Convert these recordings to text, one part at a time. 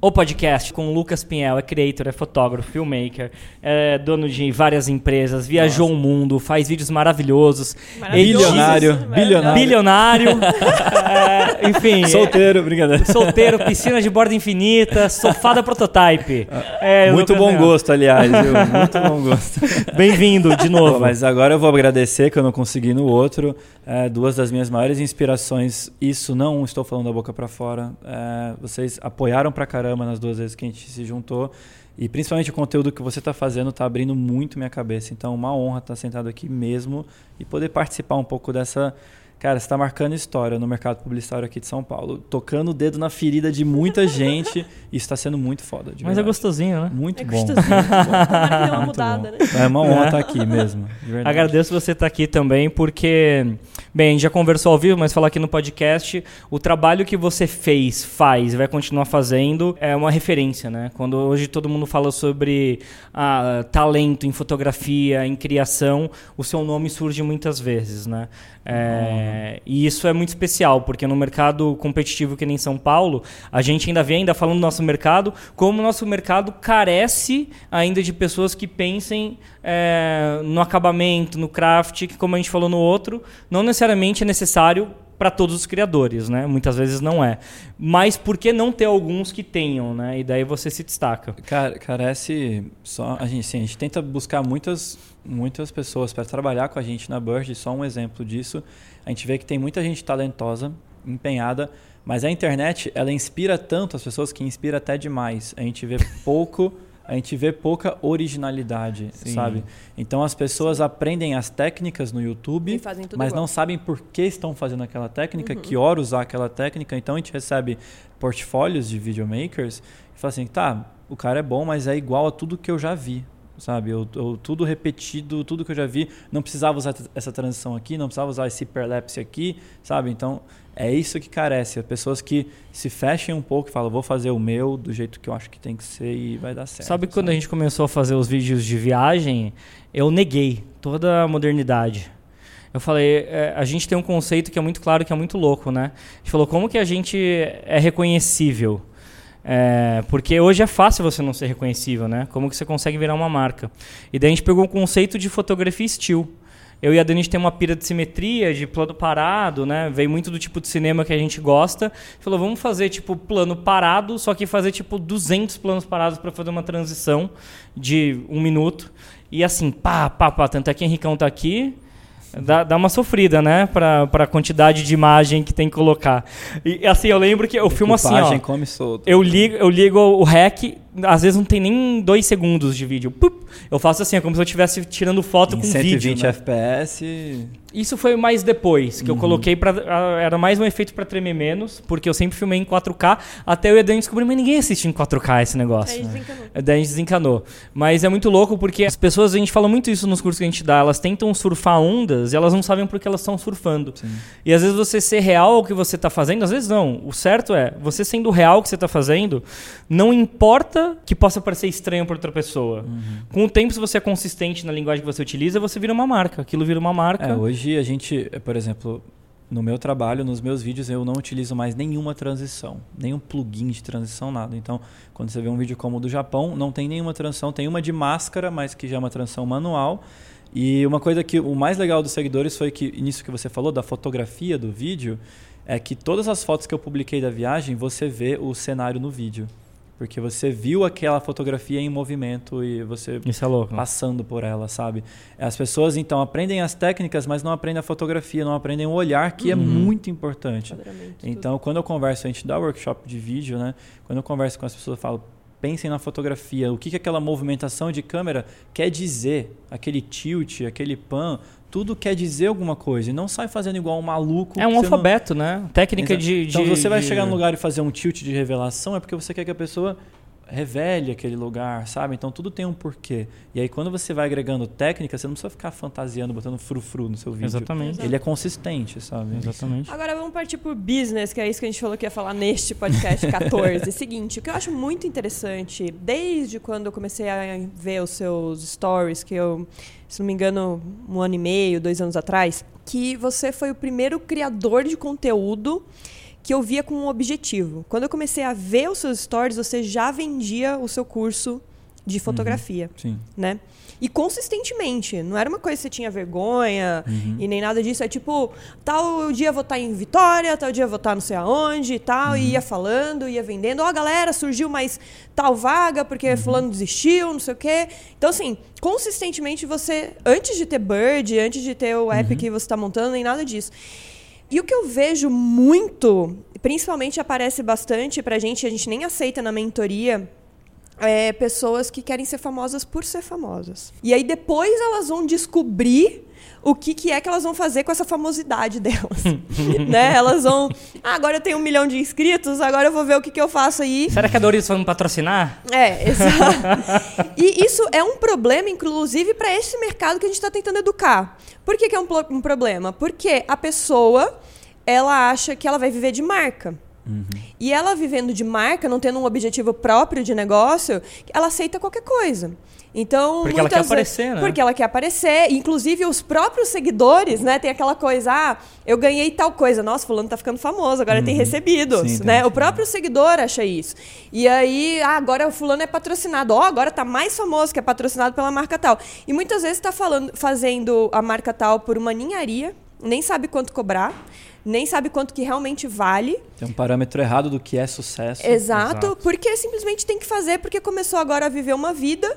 O podcast com o Lucas Pinhel é creator, é fotógrafo, filmmaker, é dono de várias empresas, viajou Nossa. o mundo, faz vídeos maravilhosos. Bilionário. Bilionário. Bilionário. é, enfim. Solteiro, brincadeira. Solteiro, piscina de borda infinita, sofá da prototype. É, Muito Lucas bom Pinhel. gosto, aliás, viu? Muito bom gosto. Bem-vindo de novo. Pô, mas agora eu vou agradecer que eu não consegui no outro. É, duas das minhas maiores inspirações, isso não estou falando da boca para fora. É, vocês apoiaram pra caramba caramba nas duas vezes que a gente se juntou. E principalmente o conteúdo que você está fazendo está abrindo muito minha cabeça. Então, uma honra estar tá sentado aqui mesmo e poder participar um pouco dessa Cara, você está marcando história no mercado publicitário aqui de São Paulo, tocando o dedo na ferida de muita gente. e está sendo muito foda. Mas verdade. é gostosinho, né? Muito é bom. Gostosinho. Tomara uma mudada, né? É uma honra estar aqui mesmo. Agradeço você estar aqui também, porque, bem, a gente já conversou ao vivo, mas falar aqui no podcast, o trabalho que você fez, faz e vai continuar fazendo é uma referência, né? Quando hoje todo mundo fala sobre ah, talento em fotografia, em criação, o seu nome surge muitas vezes, né? É, e isso é muito especial, porque no mercado competitivo que nem São Paulo, a gente ainda vê, ainda falando do nosso mercado, como o nosso mercado carece ainda de pessoas que pensem é, no acabamento, no craft, que como a gente falou no outro, não necessariamente é necessário para todos os criadores, né? Muitas vezes não é. Mas por que não ter alguns que tenham, né? E daí você se destaca. Cara, carece só a gente, sim, a gente tenta buscar muitas muitas pessoas para trabalhar com a gente na Burst, só um exemplo disso. A gente vê que tem muita gente talentosa, empenhada, mas a internet, ela inspira tanto as pessoas que inspira até demais. A gente vê pouco a gente vê pouca originalidade, Sim. sabe? Então as pessoas aprendem as técnicas no YouTube, mas igual. não sabem por que estão fazendo aquela técnica, uhum. que hora usar aquela técnica. Então a gente recebe portfólios de videomakers e fala assim, tá, o cara é bom, mas é igual a tudo que eu já vi sabe? Eu, eu, tudo repetido, tudo que eu já vi, não precisava usar essa transição aqui, não precisava usar esse hiperlapse aqui, sabe? Então, é isso que carece. Pessoas que se fechem um pouco e falam, vou fazer o meu do jeito que eu acho que tem que ser e vai dar certo. Sabe, sabe? quando a gente começou a fazer os vídeos de viagem, eu neguei toda a modernidade. Eu falei, é, a gente tem um conceito que é muito claro, que é muito louco, né? A gente falou, como que a gente é reconhecível? É, porque hoje é fácil você não ser reconhecível, né? Como que você consegue virar uma marca? E daí a gente pegou o conceito de fotografia still. Eu e a gente tem uma pira de simetria, de plano parado, né? Veio muito do tipo de cinema que a gente gosta. Falou, vamos fazer tipo plano parado, só que fazer tipo 200 planos parados para fazer uma transição de um minuto. E assim, pá, pá, pá. Tanto é que Henricão tá aqui. Dá, dá uma sofrida, né? Pra, pra quantidade de imagem que tem que colocar. E assim, eu lembro que eu filmo assim, ó. come solto. Eu ligo, eu ligo o REC, às vezes não tem nem dois segundos de vídeo. Pup, eu faço assim, é como se eu estivesse tirando foto em com 120 vídeo. 120 né? FPS. Isso foi mais depois, que uhum. eu coloquei para Era mais um efeito para tremer menos, porque eu sempre filmei em 4K, até eu e a Dani descobrir, mas ninguém assiste em 4K esse negócio. Daí desencanou. Daí a gente desencanou. Mas é muito louco porque as pessoas, a gente fala muito isso nos cursos que a gente dá, elas tentam surfar ondas e elas não sabem por que elas estão surfando. Sim. E às vezes você ser real ao que você está fazendo, às vezes não. O certo é, você sendo real ao que você está fazendo, não importa que possa parecer estranho para outra pessoa. Uhum. Com o tempo, se você é consistente na linguagem que você utiliza, você vira uma marca. Aquilo vira uma marca. É, hoje a gente, por exemplo, no meu trabalho, nos meus vídeos, eu não utilizo mais nenhuma transição, nenhum plugin de transição, nada. Então, quando você vê um vídeo como o do Japão, não tem nenhuma transição, tem uma de máscara, mas que já é uma transição manual. E uma coisa que o mais legal dos seguidores foi que, nisso que você falou, da fotografia do vídeo, é que todas as fotos que eu publiquei da viagem, você vê o cenário no vídeo. Porque você viu aquela fotografia em movimento e você é passando por ela, sabe? As pessoas então aprendem as técnicas, mas não aprendem a fotografia, não aprendem o olhar, que é uhum. é muito importante. Então, tudo. quando eu converso, a gente dá workshop de vídeo, né? Quando eu converso com as pessoas, eu falo, pensem na fotografia, o que, que aquela movimentação de câmera quer dizer, aquele tilt, aquele pan, tudo quer dizer alguma coisa e não sai fazendo igual um maluco. É um alfabeto, não... né? Técnica de, de, Então, você vai de... chegar num lugar e fazer um tilt de revelação, é porque você quer que a pessoa revele aquele lugar, sabe? Então tudo tem um porquê. E aí quando você vai agregando técnica, você não precisa ficar fantasiando, botando frufru no seu vídeo. Exatamente. Ele é consistente, sabe? Exatamente. Agora vamos partir por business, que é isso que a gente falou que ia falar neste podcast 14. Seguinte, o que eu acho muito interessante, desde quando eu comecei a ver os seus stories, que eu se não me engano, um ano e meio, dois anos atrás, que você foi o primeiro criador de conteúdo que eu via com um objetivo. Quando eu comecei a ver os seus stories, você já vendia o seu curso de fotografia, Sim. né? E consistentemente, não era uma coisa que você tinha vergonha Uhum. e nem nada disso. É tipo, tal dia eu vou estar em Vitória, tal dia eu vou estar não sei aonde e tal. E ia falando, ia vendendo. Ó, galera, surgiu mais tal vaga porque fulano desistiu, não sei o quê. Então, assim, consistentemente você, antes de ter Bird, antes de ter o app que você está montando, nem nada disso. E o que eu vejo muito, principalmente aparece bastante pra gente, a gente nem aceita na mentoria, é, pessoas que querem ser famosas por ser famosas. E aí depois elas vão descobrir o que, que é que elas vão fazer com essa famosidade delas. né? Elas vão. Ah, agora eu tenho um milhão de inscritos, agora eu vou ver o que, que eu faço aí. Será que a Doritos vai me patrocinar? É, exato. e isso é um problema, inclusive, para esse mercado que a gente está tentando educar. Por que, que é um, um problema? Porque a pessoa ela acha que ela vai viver de marca. E ela vivendo de marca, não tendo um objetivo próprio de negócio, ela aceita qualquer coisa. Então, Porque ela muitas quer vezes- aparecer, né? Porque ela quer aparecer. Inclusive, os próprios seguidores, né? Tem aquela coisa, ah, eu ganhei tal coisa. Nossa, fulano tá ficando famoso, agora tem recebidos, Sim, tem né? O próprio seguidor acha isso. E aí, ah, agora o fulano é patrocinado. Ó, agora tá mais famoso, que é patrocinado pela marca tal. E muitas vezes tá falando, fazendo a marca tal por uma ninharia, nem sabe quanto cobrar, nem sabe quanto que realmente vale. Tem um parâmetro errado do que é sucesso. Exato, porque simplesmente tem que fazer porque começou agora a viver uma vida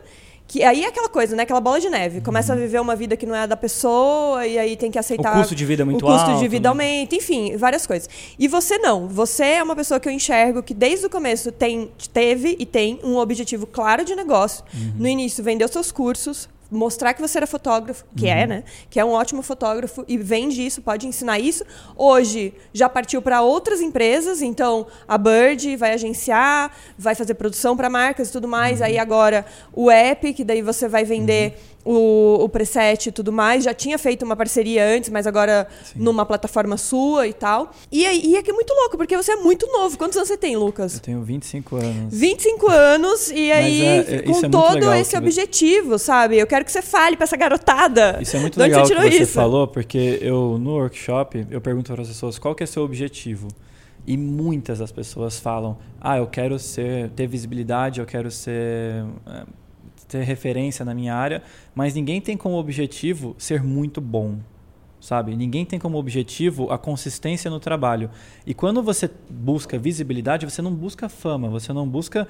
que aí é aquela coisa, né? Aquela bola de neve. Começa a viver uma vida que não é a da pessoa e aí tem que aceitar. O custo de vida é muito O custo alto, de vida né? aumenta, enfim, várias coisas. E você não. Você é uma pessoa que eu enxergo que desde o começo tem, teve e tem um objetivo claro de negócio. Uhum. No início, vender os seus cursos. Mostrar que você era fotógrafo, que Uhum. é, né? Que é um ótimo fotógrafo e vende isso, pode ensinar isso. Hoje já partiu para outras empresas, então a Bird vai agenciar, vai fazer produção para marcas e tudo mais. Uhum. Aí agora o app, que daí você vai vender o, o preset e tudo mais. Já tinha feito uma parceria antes, mas agora numa plataforma sua e tal. E, aí- e é que é muito louco, porque você é muito novo. Quantos anos você tem, Lucas? Eu tenho 25 anos. 25 anos e aí é- é- com é todo esse objetivo, sabe? Eu quero que você fale pra essa garotada. Isso é muito De onde legal que você isso? falou, porque eu no workshop eu pergunto para as pessoas qual que é seu objetivo. E muitas das pessoas falam: "Ah, eu quero ser ter visibilidade, eu quero ser eh, ter referência na minha área", mas ninguém tem como objetivo ser muito bom. Sabe? Ninguém tem como objetivo a consistência no trabalho. E quando você busca visibilidade, você não busca fama, você não busca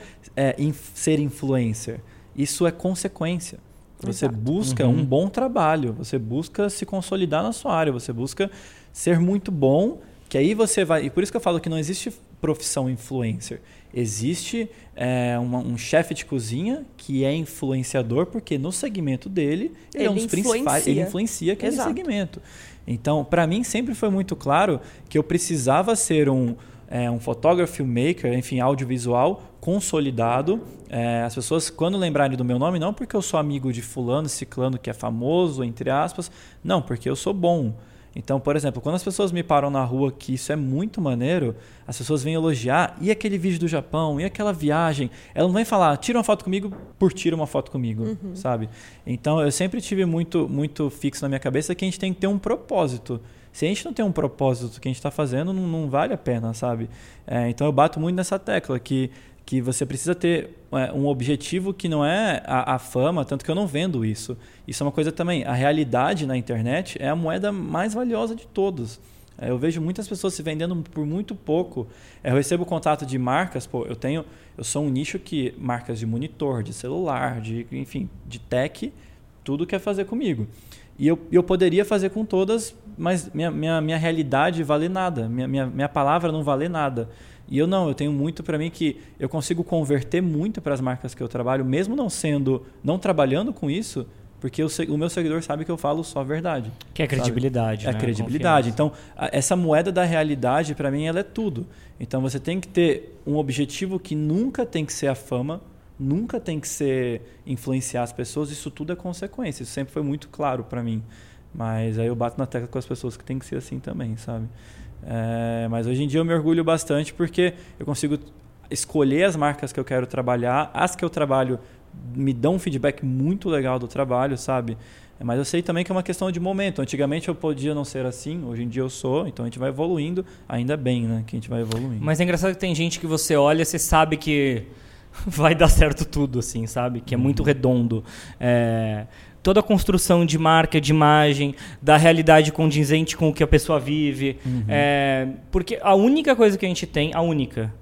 inf- ser influencer. Isso é consequência. Você Exato. busca Uhum. um bom trabalho, você busca se consolidar na sua área, você busca ser muito bom, que aí você vai. E por isso que eu falo que não existe profissão influencer. Existe é, uma- um chefe de cozinha que é influenciador, porque no segmento dele ele, é um dos principais. Ele influencia aquele Exato. segmento. Então, para mim, sempre foi muito claro que eu precisava ser um, é, um fotógrafo, filmmaker, enfim, audiovisual consolidado. É, as pessoas, quando lembrarem do meu nome, não porque eu sou amigo de fulano, ciclano, que é famoso, entre aspas, não, porque eu sou bom. Então, por exemplo, quando as pessoas me param na rua, que isso é muito maneiro, as pessoas vêm elogiar, e aquele vídeo do Japão, e aquela viagem, ela não vem falar, tira uma foto comigo por tira uma foto comigo, sabe? Então, eu sempre tive muito, muito fixo na minha cabeça que a gente tem que ter um propósito. Se a gente não tem um propósito que a gente está fazendo, não, não vale a pena, sabe? É, então, eu bato muito nessa tecla que que você precisa ter é, um objetivo que não é a, a fama, tanto que eu não vendo isso. Isso é uma coisa também. A realidade na internet é a moeda mais valiosa de todos. É, eu vejo muitas pessoas se vendendo por muito pouco. É, eu recebo contato de marcas, pô, eu tenho, eu sou um nicho que marcas de monitor, de celular, de enfim, de tech, tudo quer fazer comigo. E eu, eu poderia fazer com todas, mas minha, minha, minha realidade vale nada, minha, minha, minha palavra não vale nada. E eu não, eu tenho muito para mim que eu consigo converter muito para as marcas que eu trabalho, mesmo não sendo, não trabalhando com isso, porque o, se- o meu seguidor sabe que eu falo só a verdade. Que é sabe? credibilidade. É né? credibilidade. Confiança. Então, a- essa moeda da realidade, para mim, ela é tudo. Então, você tem que ter um objetivo que nunca tem que ser a fama, nunca tem que ser influenciar as pessoas. Isso tudo é consequência. Isso sempre foi muito claro para mim. Mas aí eu bato na tecla com as pessoas que tem que ser assim também, sabe? É, mas hoje em dia eu me orgulho bastante porque eu consigo escolher as marcas que eu quero trabalhar, as que eu trabalho me dão um feedback muito legal do trabalho, sabe? Mas eu sei também que é uma questão de momento. Antigamente eu podia não ser assim, hoje em dia eu sou, então a gente vai evoluindo, ainda bem, né? Que a gente vai evoluindo. Mas é engraçado que tem gente que você olha, você sabe que vai dar certo tudo, assim, sabe? Que é muito redondo. É, toda a construção de marca, de imagem, da realidade condizente com o que a pessoa vive. É, porque a única coisa que a gente tem, a única.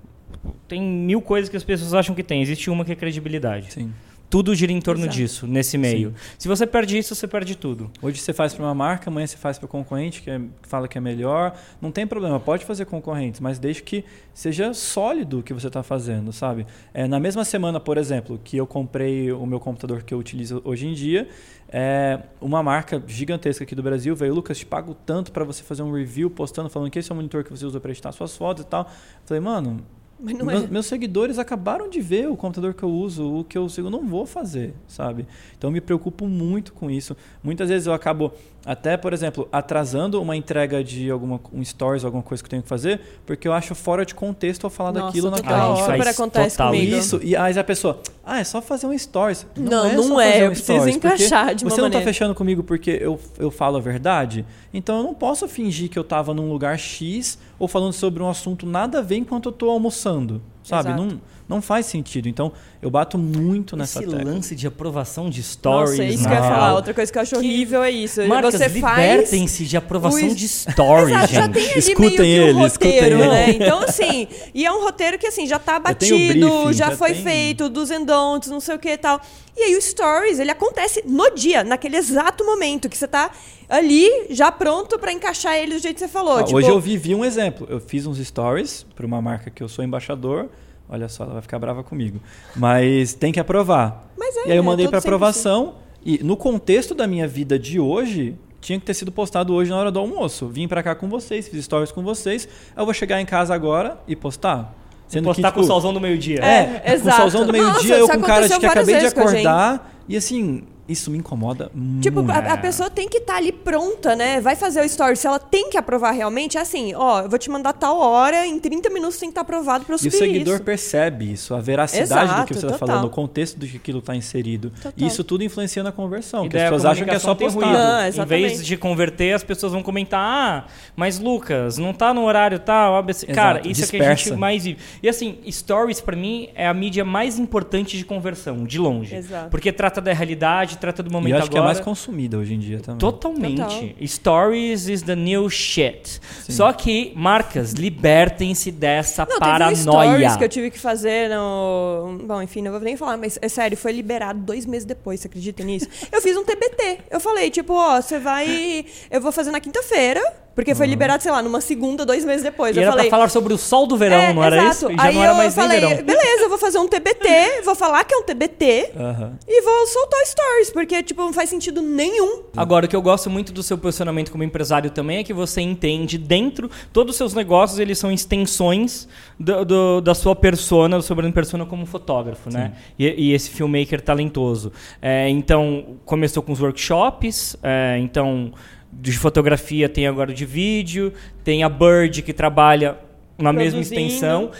Tem mil coisas que as pessoas acham que tem. Existe uma que é credibilidade. Sim. Tudo gira em torno Exato. disso, nesse meio. Se você perde isso, você perde tudo. Hoje você faz para uma marca, amanhã você faz para o concorrente que, é- que fala que é melhor. Não tem problema, pode fazer concorrentes, mas desde que seja sólido o que você está fazendo, sabe? É, na mesma semana, por exemplo, que eu comprei o meu computador que eu utilizo hoje em dia, é, uma marca gigantesca aqui do Brasil veio, Lucas, te pago tanto para você fazer um review postando, falando que esse é o monitor que você usa para editar suas fotos e tal. Falei, mano, Mas não meus, é. meus seguidores acabaram de ver o computador que eu uso, o que eu sigo, eu não vou fazer, sabe? Então eu me preocupo muito com isso. Muitas vezes eu acabo até, por exemplo, atrasando uma entrega de alguma um stories, alguma coisa que eu tenho que fazer, porque eu acho fora de contexto eu falar Nossa, daquilo naquela isso hora. Super acontece total comigo. Isso, e aí a pessoa, ah, é só fazer um stories. Não, é não só é, fazer eu preciso encaixar de uma Você não tá maneira. fechando comigo porque eu, eu falo a verdade? Então eu não posso fingir que eu tava num lugar X ou falando sobre um assunto nada a ver enquanto eu tô almoçando, sabe? Exato. Não, não faz sentido. Então eu bato muito nessa Esse tecla. lance de aprovação de stories. Nossa, é isso né? que eu ia não. falar. Outra coisa que eu acho horrível é isso. Marcas, você faz. libertem-se de aprovação o- de stories, Exato, já gente. tem ali Escutem meio que ele, um roteiro, escutem né? ele. Então, assim, e é um roteiro que assim, já tá Já tem batido, briefing, já, já foi tem- feito, dos and don'ts, não sei o que e tal. E aí o stories, ele acontece no dia, naquele exato momento que você tá ali, já pronto pra encaixar ele do jeito que você falou. Ó, tipo, Hoje eu vivi um exemplo. Eu fiz uns stories para uma marca que eu sou embaixador. Olha só, ela vai ficar brava comigo. Mas tem que aprovar. É, e aí eu é mandei todo para aprovação. E no contexto da minha vida de hoje, tinha que ter sido postado hoje na hora do almoço. Vim para cá com vocês, fiz stories com vocês. Eu vou chegar em casa agora e postar. Sendo Postar que, com o tipo, solzão do meio-dia. É. É, com o exato. solzão do meio-dia, eu com cara de que acabei de acordar. E assim, isso me incomoda muito. Tipo, a, a pessoa tem que estar ali pronta, né? Vai fazer o story. Se ela tem que aprovar realmente, é assim, ó, eu vou te mandar tal hora, em 30 minutos tem que estar aprovado pra eu E o seguidor isso. percebe isso, a veracidade do Exato, que você está falando, o contexto do que aquilo está inserido. Total. E isso tudo influencia na conversão. E Que as pessoas acham que é só postar. ruído. Ah, em vez de converter, as pessoas vão comentar: ah, mas Lucas, não tá no horário tal, ABC. Cara, isso é que a gente dispersa. mais vive. E assim, stories pra mim é a mídia mais importante de conversão, de longe. Exato. Porque trata da realidade, trata do E momento eu acho que é agora. mais consumida hoje em dia também. Totalmente. Total. Stories is the new shit. Só que, marcas, libertem-se dessa Não, paranoia. teve um stories que eu tive que fazer no... Bom, enfim, não vou nem falar, mas é sério, foi liberado dois meses depois, você acredita nisso? Eu fiz um TBT. Eu falei, tipo, ó, você vai... Eu vou fazer na quinta-feira, porque foi liberado, sei lá, numa segunda, dois meses depois. E eu era falei... pra falar sobre o sol do verão, é, não era exato. isso? E já Aí não era eu mais falei, nem verão. beleza, eu vou fazer um TBT, vou falar que é um TBT Aham. e vou soltar stories, porque, tipo, não faz sentido nenhum. Agora, o que eu gosto muito do seu posicionamento como empresário também é que você entende dentro, todos os seus negócios, eles são extensões do- do- da sua persona, do seu brand persona como fotógrafo, né? E, e esse filmmaker talentoso. É, então, começou com os workshops, é, então, de fotografia tem agora o de vídeo, tem a Bird que trabalha na mesma Produzindo.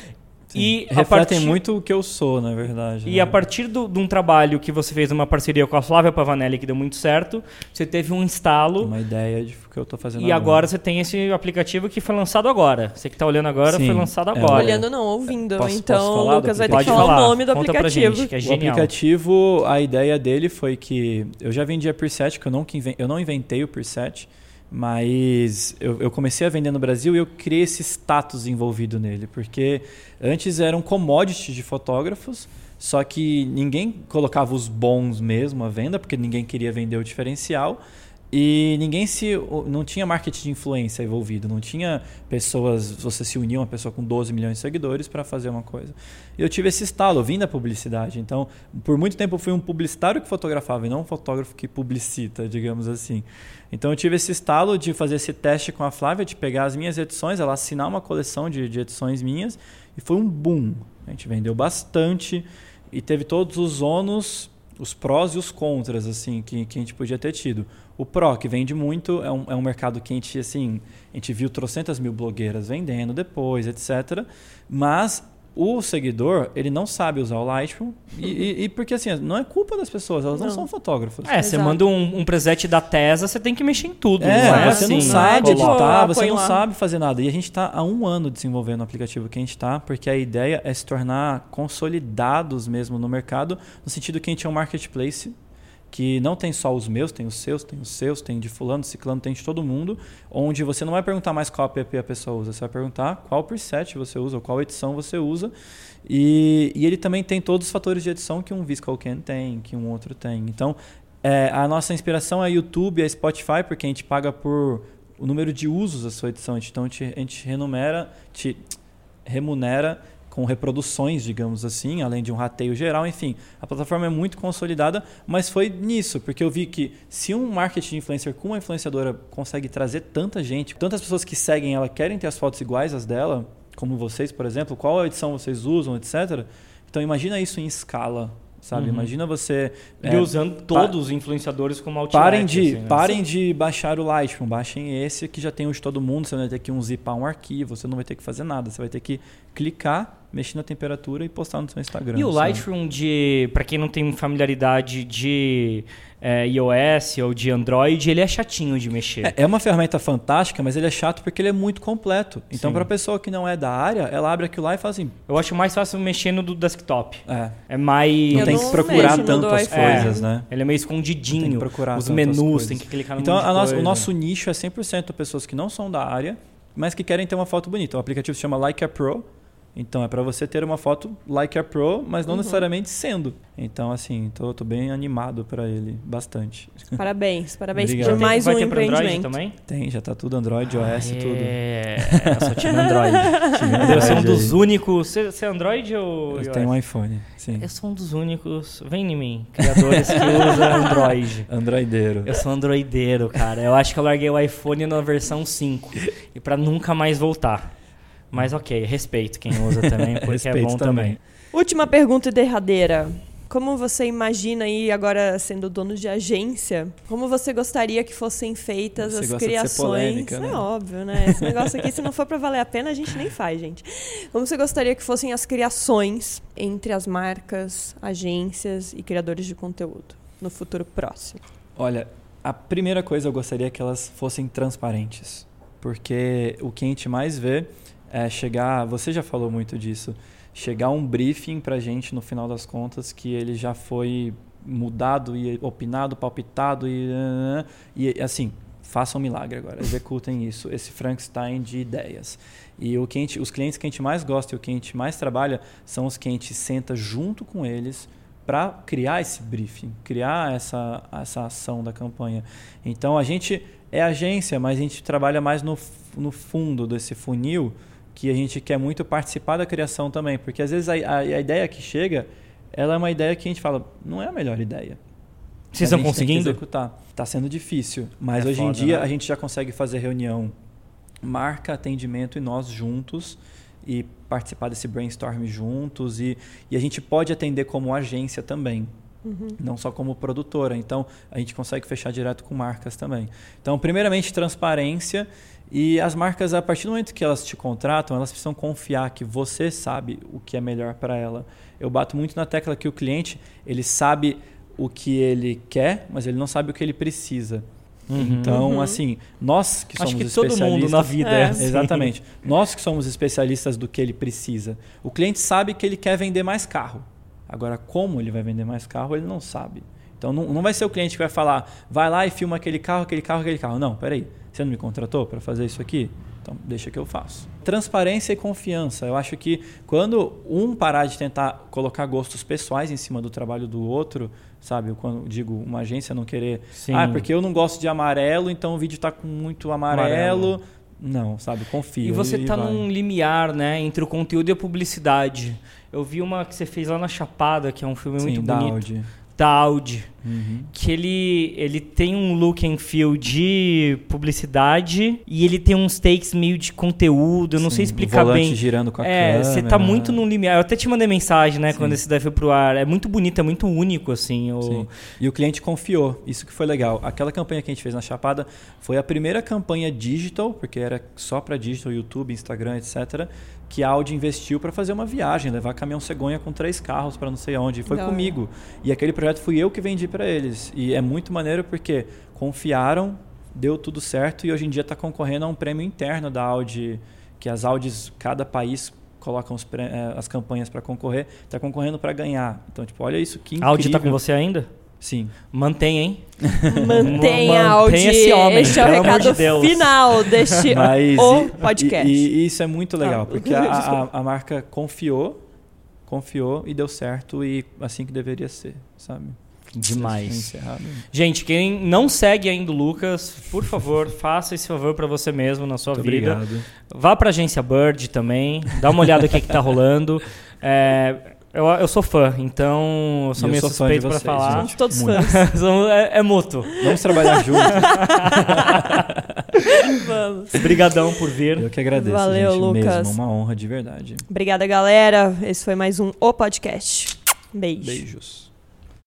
Extensão. E a Refletem partir- muito o que eu sou, na verdade. e né? a partir do- de um trabalho que você fez uma parceria com a Flávia Pavanelli, que deu muito certo, você teve um instalo Uma ideia de que eu tô fazendo e agora você tem esse aplicativo que foi lançado agora. Você que está olhando agora, Sim, foi lançado é. agora. Olhando não, ouvindo. Posso- então, posso o falar Lucas vai ter que falar falar. o nome do Conta pra aplicativo. gente, que é O aplicativo, a ideia dele foi que eu já vendia preset, que eu não, que inven- eu não inventei o preset, mas eu, eu comecei a vender no Brasil e eu criei esse status envolvido nele, porque antes eram commodities de fotógrafos, só que ninguém colocava os bons mesmo à venda, porque ninguém queria vender o diferencial. E ninguém se. Não tinha marketing de influência envolvido, não tinha pessoas. Você se unia uma pessoa com 12 milhões de seguidores para fazer uma coisa. E eu tive esse estalo, eu vim da publicidade. Então, por muito tempo eu fui um publicitário que fotografava e não um fotógrafo que publicita, digamos assim. Então, eu tive esse estalo de fazer esse teste com a Flávia, de pegar as minhas edições, ela assinar uma coleção de, de edições minhas, e foi um boom. A gente vendeu bastante e teve todos os ônus os prós e os contras assim que, que a gente podia ter tido. O pró, que vende muito, é um, é um mercado que a gente, assim, a gente viu trocentas mil blogueiras vendendo depois, etc. Mas o seguidor, ele não sabe usar o Lightroom. E, e, e porque assim, não é culpa das pessoas, elas não, Não. são fotógrafas. É, você manda um, um preset da Tesa, você tem que mexer em tudo. É, não é você assim, não sabe tipo, editar, ah, você não lá. sabe fazer nada. E a gente está há um ano desenvolvendo o aplicativo que a gente está, porque a ideia é se tornar consolidados mesmo no mercado, no sentido que a gente é um marketplace que não tem só os meus, tem os seus, tem os seus, tem de fulano, ciclano, tem de todo mundo, onde você não vai perguntar mais qual app a pessoa usa, você vai perguntar qual preset você usa, ou qual edição você usa. E, e ele também tem todos os fatores de edição que um ViscoCan tem, que um outro tem. Então, é, a nossa inspiração é YouTube, é Spotify, porque a gente paga por o número de usos da sua edição. Então, a gente, a gente renumera, te remunera com reproduções, digamos assim, além de um rateio geral, enfim. A plataforma é muito consolidada, mas foi nisso, porque eu vi que se um marketing influencer com uma influenciadora consegue trazer tanta gente, tantas pessoas que seguem ela querem ter as fotos iguais às dela, como vocês, por exemplo, qual edição vocês usam, etc. Então imagina isso em escala, sabe? Uhum. Imagina você E é, usando todos os influenciadores como outlet. Parem de, assim, né? parem de baixar o Lightroom, baixem esse que já tem o de todo mundo, você não vai ter que um zipar um arquivo, você não vai ter que fazer nada, você vai ter que clicar, mexer na temperatura e postar no seu Instagram. E o sabe? Lightroom de, para quem não tem familiaridade de é, iOS ou de Android, ele é chatinho de mexer. É, é uma ferramenta fantástica, mas ele é chato porque ele é muito completo. Então, para a pessoa que não é da área, ela abre aquilo lá e fala assim: Eu acho mais fácil mexer no do desktop. é, É mais. não tem que procurar tanto as coisas, né? Ele é meio Não escondidinho. tem que procurar Os menus, tem que clicar no Então, nossa- o nosso nicho é 100% pessoas que não são da área, mas que querem ter uma foto bonita. O aplicativo se chama Like a Pro. Então, é para você ter uma foto like a Pro, mas Uhum. não necessariamente sendo. Então, assim, tô, tô bem animado para ele, bastante. Parabéns, parabéns por mais Vai um ter pra Android empreendimento. também? Tem, já tá tudo Android, OS, tudo. É, eu sou time Android. Time eu sou um Android dos únicos. Você você é Android ou. Eu iOS? tenho um iPhone, sim. Eu sou um dos únicos. Vem em mim, criadores que usa Android. Androideiro. Eu sou androideiro, cara. Eu acho que eu larguei o iPhone na versão 5 e pra nunca mais voltar. Mas ok, respeito quem usa também, porque é bom também. Última pergunta e derradeira. Como você imagina aí, agora sendo dono de agência, como você gostaria que fossem feitas Você as gosta de ser criações? polêmica, né? É óbvio, né? Esse negócio aqui, se não for pra valer a pena, a gente nem faz, gente. Como você gostaria que fossem as criações entre as marcas, agências e criadores de conteúdo no futuro próximo? Olha, a primeira coisa eu gostaria que elas fossem transparentes. Porque o que a gente mais vê é chegar. Você já falou muito disso. Chegar um briefing pra gente no final das contas que ele já foi mudado e opinado, palpitado e. E assim, façam um milagre agora. Executem isso. Esse Frankenstein de ideias. E o que gente, os clientes que a gente mais gosta e o que a gente mais trabalha são os que a gente senta junto com eles para criar esse briefing, criar essa, essa ação da campanha. Então a gente é agência, mas a gente trabalha mais no, no fundo desse funil, que a gente quer muito participar da criação também, porque às vezes a, a, a ideia que chega, ela é uma ideia que a gente fala, não é a melhor ideia. Vocês estão conseguindo? executar. Está sendo difícil, mas É hoje em foda, dia né? a gente já consegue fazer reunião, marca atendimento e nós juntos e participar desse brainstorm juntos e, e a gente pode atender como agência também. Não só como produtora. Então, a gente consegue fechar direto com marcas também. Então, primeiramente, transparência. E as marcas, a partir do momento que elas te contratam, elas precisam confiar que você sabe o que é melhor para ela. Eu bato muito na tecla que o cliente, ele sabe o que ele quer, mas ele não sabe o que ele precisa. Uhum. Então, Uhum. assim, nós que somos Acho que todo especialistas... mundo na vida é, É. assim. Exatamente. Nós que somos especialistas do que ele precisa. O cliente sabe que ele quer vender mais carro. Agora, como ele vai vender mais carro, ele não sabe. Então, não, não vai ser o cliente que vai falar, vai lá e filma aquele carro, aquele carro, aquele carro. Não, peraí. Você não me contratou para fazer isso aqui? Então, deixa que eu faço. Transparência e confiança. Eu acho que quando um parar de tentar colocar gostos pessoais em cima do trabalho do outro, sabe? Quando digo uma agência não querer Sim. ah, porque eu não gosto de amarelo, então o vídeo está com muito amarelo. Amarelo. Não, sabe? Confia. E você tá vai. num limiar, né, entre o conteúdo e a publicidade. Eu vi uma que você fez lá na Chapada, que é um filme Sim, muito da bonito. Audi. Da Audi. Uhum. que ele, ele tem um look and feel de publicidade e ele tem uns takes meio de conteúdo, eu não Sim, sei o explicar volante bem. girando com a É, você tá muito no limiar. Eu até te mandei mensagem, né, Sim. quando esse daí foi pro ar. É muito bonito, é muito único, assim. O... Sim. E o cliente confiou, isso que foi legal. Aquela campanha que a gente fez na Chapada foi a primeira campanha digital, porque era só para digital, YouTube, Instagram, etc. Que a Audi investiu para fazer uma viagem, levar caminhão cegonha com três carros para não sei onde. Foi hora. comigo. E aquele projeto fui eu que vendi para eles. E é muito maneiro porque confiaram, deu tudo certo e hoje em dia está concorrendo a um prêmio interno da Audi, que as Audis, cada país colocam os eh, as campanhas para concorrer, está concorrendo para ganhar. Então, tipo, olha isso que A Audi tá com incrível. você ainda? Sim. Mantém, hein? Mantenha Mantenha Audi. esse homem, este é o recado de final deste Mas o podcast. E, e isso é muito legal, Ah, porque a, a, a marca confiou, confiou e deu certo e assim que deveria ser, sabe? Demais. Gente, quem não segue ainda o Lucas, por favor, faça esse favor pra você mesmo na sua Muito vida. obrigado. Vá pra agência Bird também, dá uma olhada no que, que tá rolando. É, eu, eu sou fã, então eu sou E eu meio sou fã de suspeito pra vocês, falar. Somos todos Muito. fãs. São- é, é mútuo. Vamos trabalhar juntos. Vamos. Obrigadão por vir. Eu que agradeço, Valeu, gente, Lucas. mesmo. Uma honra de verdade. Obrigada, galera. Esse foi mais um O Podcast. Beijo. Beijos.